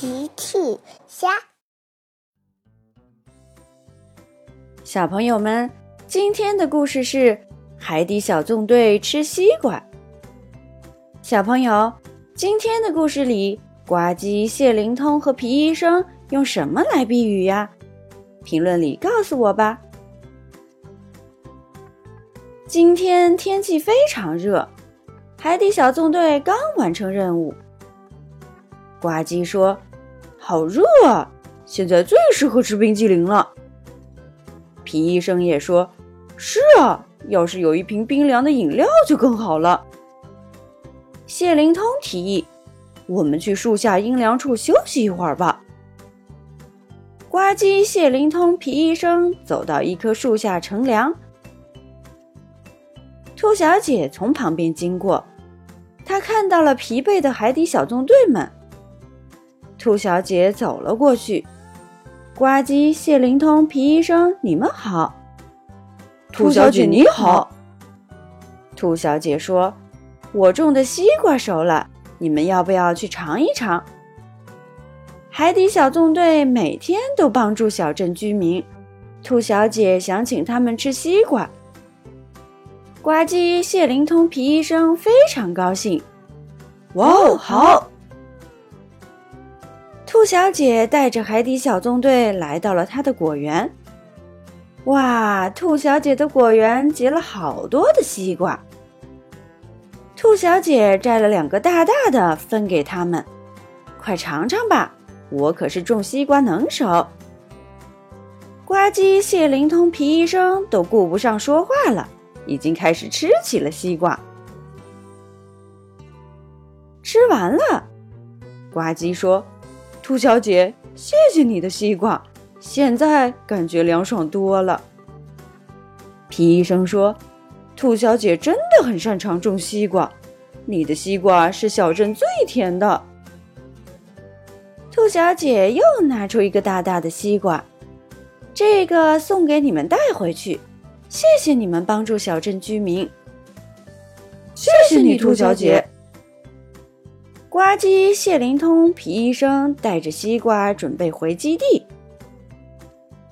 奇趣虾，小朋友们，今天的故事是《海底小纵队吃西瓜》。小朋友，今天的故事里，呱唧、谢灵通和皮医生用什么来避雨呀？评论里告诉我吧。今天天气非常热，海底小纵队刚完成任务。呱唧说：“好热啊，现在最适合吃冰激凌了。”皮医生也说：“是啊，要是有一瓶冰凉的饮料就更好了。”谢灵通提议：“我们去树下阴凉处休息一会儿吧。”呱唧、谢灵通、皮医生走到一棵树下乘凉。兔小姐从旁边经过，她看到了疲惫的海底小纵队们。兔小姐走了过去，呱唧、谢灵通、皮医生，你们好。兔小姐你好。兔小姐说：“我种的西瓜熟了，你们要不要去尝一尝？”海底小纵队每天都帮助小镇居民，兔小姐想请他们吃西瓜。呱唧、谢灵通、皮医生非常高兴。哇哦，好！兔小姐带着海底小纵队来到了她的果园。哇，兔小姐的果园结了好多的西瓜。兔小姐摘了两个大大的，分给他们。快尝尝吧，我可是种西瓜能手。呱唧、谢灵通、皮医生都顾不上说话了，已经开始吃起了西瓜。吃完了，呱唧说。兔小姐，谢谢你的西瓜，现在感觉凉爽多了。皮医生说：“兔小姐真的很擅长种西瓜，你的西瓜是小镇最甜的。”兔小姐又拿出一个大大的西瓜，这个送给你们带回去，谢谢你们帮助小镇居民。谢谢你，兔小姐。呱唧、谢灵通、皮医生带着西瓜准备回基地。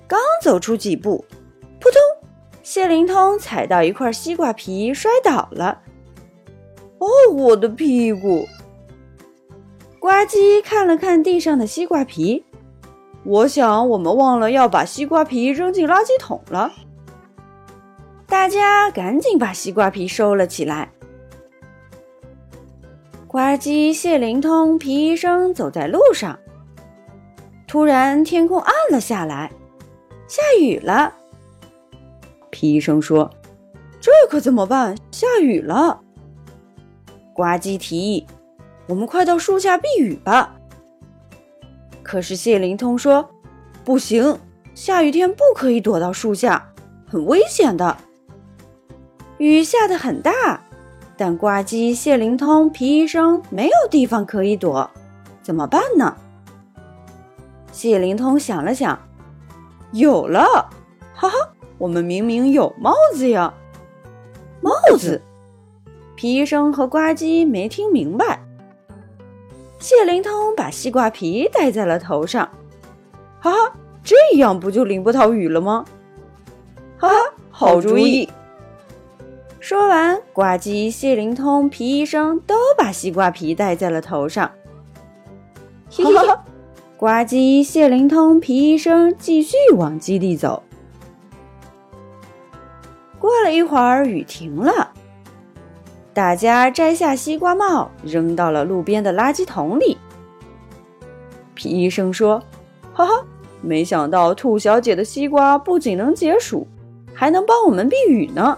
刚走出几步，扑通！谢灵通踩到一块西瓜皮，摔倒了。哦，我的屁股！呱唧看了看地上的西瓜皮，我想我们忘了要把西瓜皮扔进垃圾桶了。大家赶紧把西瓜皮收了起来。呱唧、谢灵通、皮医生走在路上，突然天空暗了下来，下雨了。皮医生说：“这可怎么办？下雨了。”呱唧提议：“我们快到树下避雨吧。”可是谢灵通说：“不行，下雨天不可以躲到树下，很危险的。雨下得很大。”但呱唧、谢灵通、皮医生没有地方可以躲，怎么办呢？谢灵通想了想，有了，哈哈，我们明明有帽子呀！帽子？皮医生和呱唧没听明白。谢灵通把西瓜皮戴在了头上，哈哈，这样不就淋不到雨了吗？哈哈，好主意！说完，呱唧、谢灵通、皮医生都把西瓜皮戴在了头上。嘿嘿，呱唧、谢灵通、皮医生继续往基地走。过了一会儿，雨停了，大家摘下西瓜帽，扔到了路边的垃圾桶里。皮医生说：“哈哈，没想到兔小姐的西瓜不仅能解暑，还能帮我们避雨呢。”